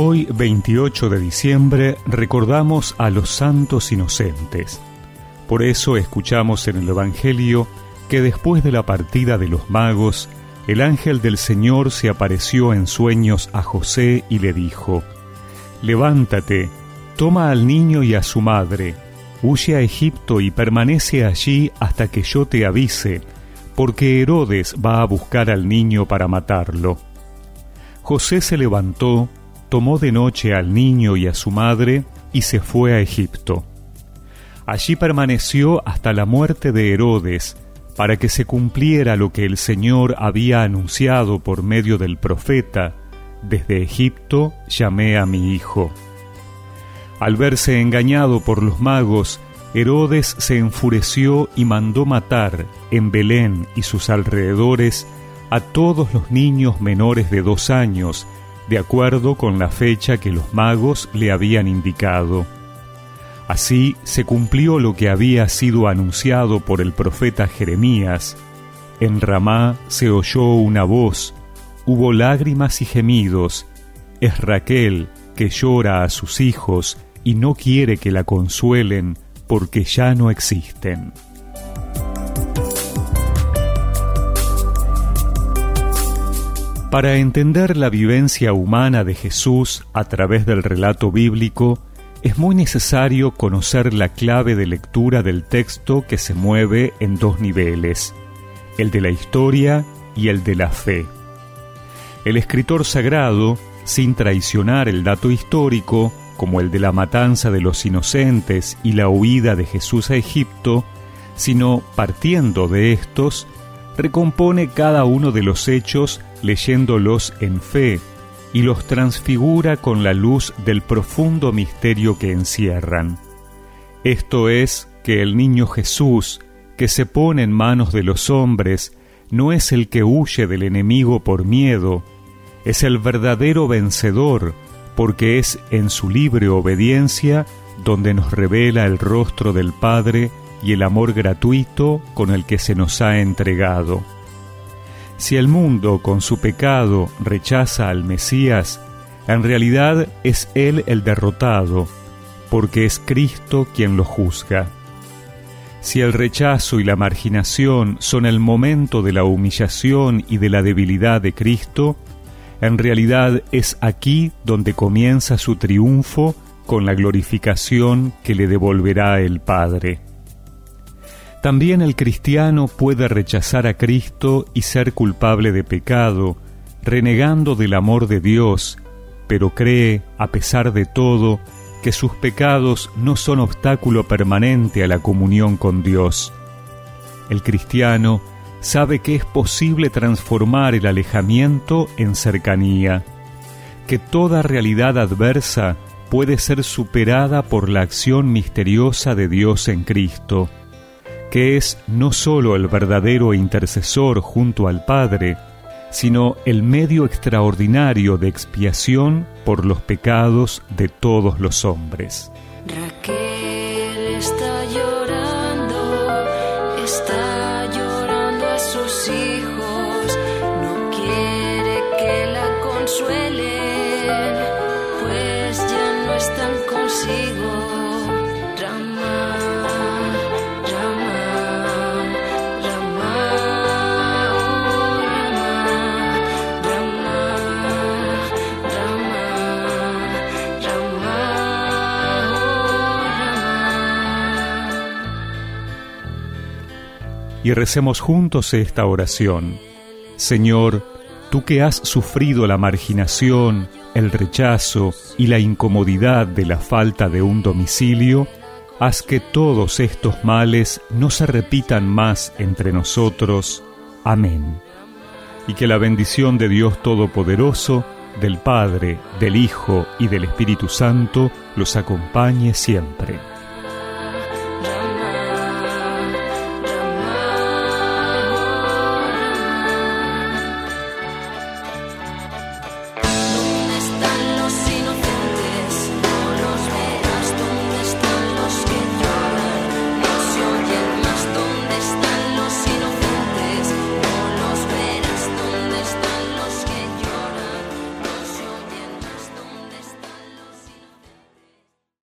Hoy, 28 de diciembre, recordamos a los santos inocentes. Por eso escuchamos en el Evangelio que después de la partida de los magos, el ángel del Señor se apareció en sueños a José y le dijo, Levántate, toma al niño y a su madre, huye a Egipto y permanece allí hasta que yo te avise, porque Herodes va a buscar al niño para matarlo. José se levantó, tomó de noche al niño y a su madre y se fue a Egipto. Allí permaneció hasta la muerte de Herodes, para que se cumpliera lo que el Señor había anunciado por medio del profeta, desde Egipto llamé a mi hijo. Al verse engañado por los magos, Herodes se enfureció y mandó matar en Belén y sus alrededores a todos los niños menores de dos años, de acuerdo con la fecha que los magos le habían indicado. Así se cumplió lo que había sido anunciado por el profeta Jeremías. En Ramá se oyó una voz, hubo lágrimas y gemidos. Es Raquel que llora a sus hijos y no quiere que la consuelen porque ya no existen. Para entender la vivencia humana de Jesús a través del relato bíblico, es muy necesario conocer la clave de lectura del texto que se mueve en dos niveles, el de la historia y el de la fe. El escritor sagrado, sin traicionar el dato histórico, como el de la matanza de los inocentes y la huida de Jesús a Egipto, sino partiendo de estos, recompone cada uno de los hechos leyéndolos en fe y los transfigura con la luz del profundo misterio que encierran. Esto es que el niño Jesús, que se pone en manos de los hombres, no es el que huye del enemigo por miedo, es el verdadero vencedor, porque es en su libre obediencia donde nos revela el rostro del Padre y el amor gratuito con el que se nos ha entregado. Si el mundo con su pecado rechaza al Mesías, en realidad es Él el derrotado, porque es Cristo quien lo juzga. Si el rechazo y la marginación son el momento de la humillación y de la debilidad de Cristo, en realidad es aquí donde comienza su triunfo con la glorificación que le devolverá el Padre. También el cristiano puede rechazar a Cristo y ser culpable de pecado, renegando del amor de Dios, pero cree, a pesar de todo, que sus pecados no son obstáculo permanente a la comunión con Dios. El cristiano sabe que es posible transformar el alejamiento en cercanía, que toda realidad adversa puede ser superada por la acción misteriosa de Dios en Cristo, que es no sólo el verdadero intercesor junto al Padre, sino el medio extraordinario de expiación por los pecados de todos los hombres. Raquel está llorando, está llorando a sus hijos, no quiere que la consuelen, pues ya no están consigo. Y recemos juntos esta oración. Señor, tú que has sufrido la marginación, el rechazo y la incomodidad de la falta de un domicilio, haz que todos estos males no se repitan más entre nosotros. Amén. Y que la bendición de Dios Todopoderoso, del Padre, del Hijo y del Espíritu Santo los acompañe siempre.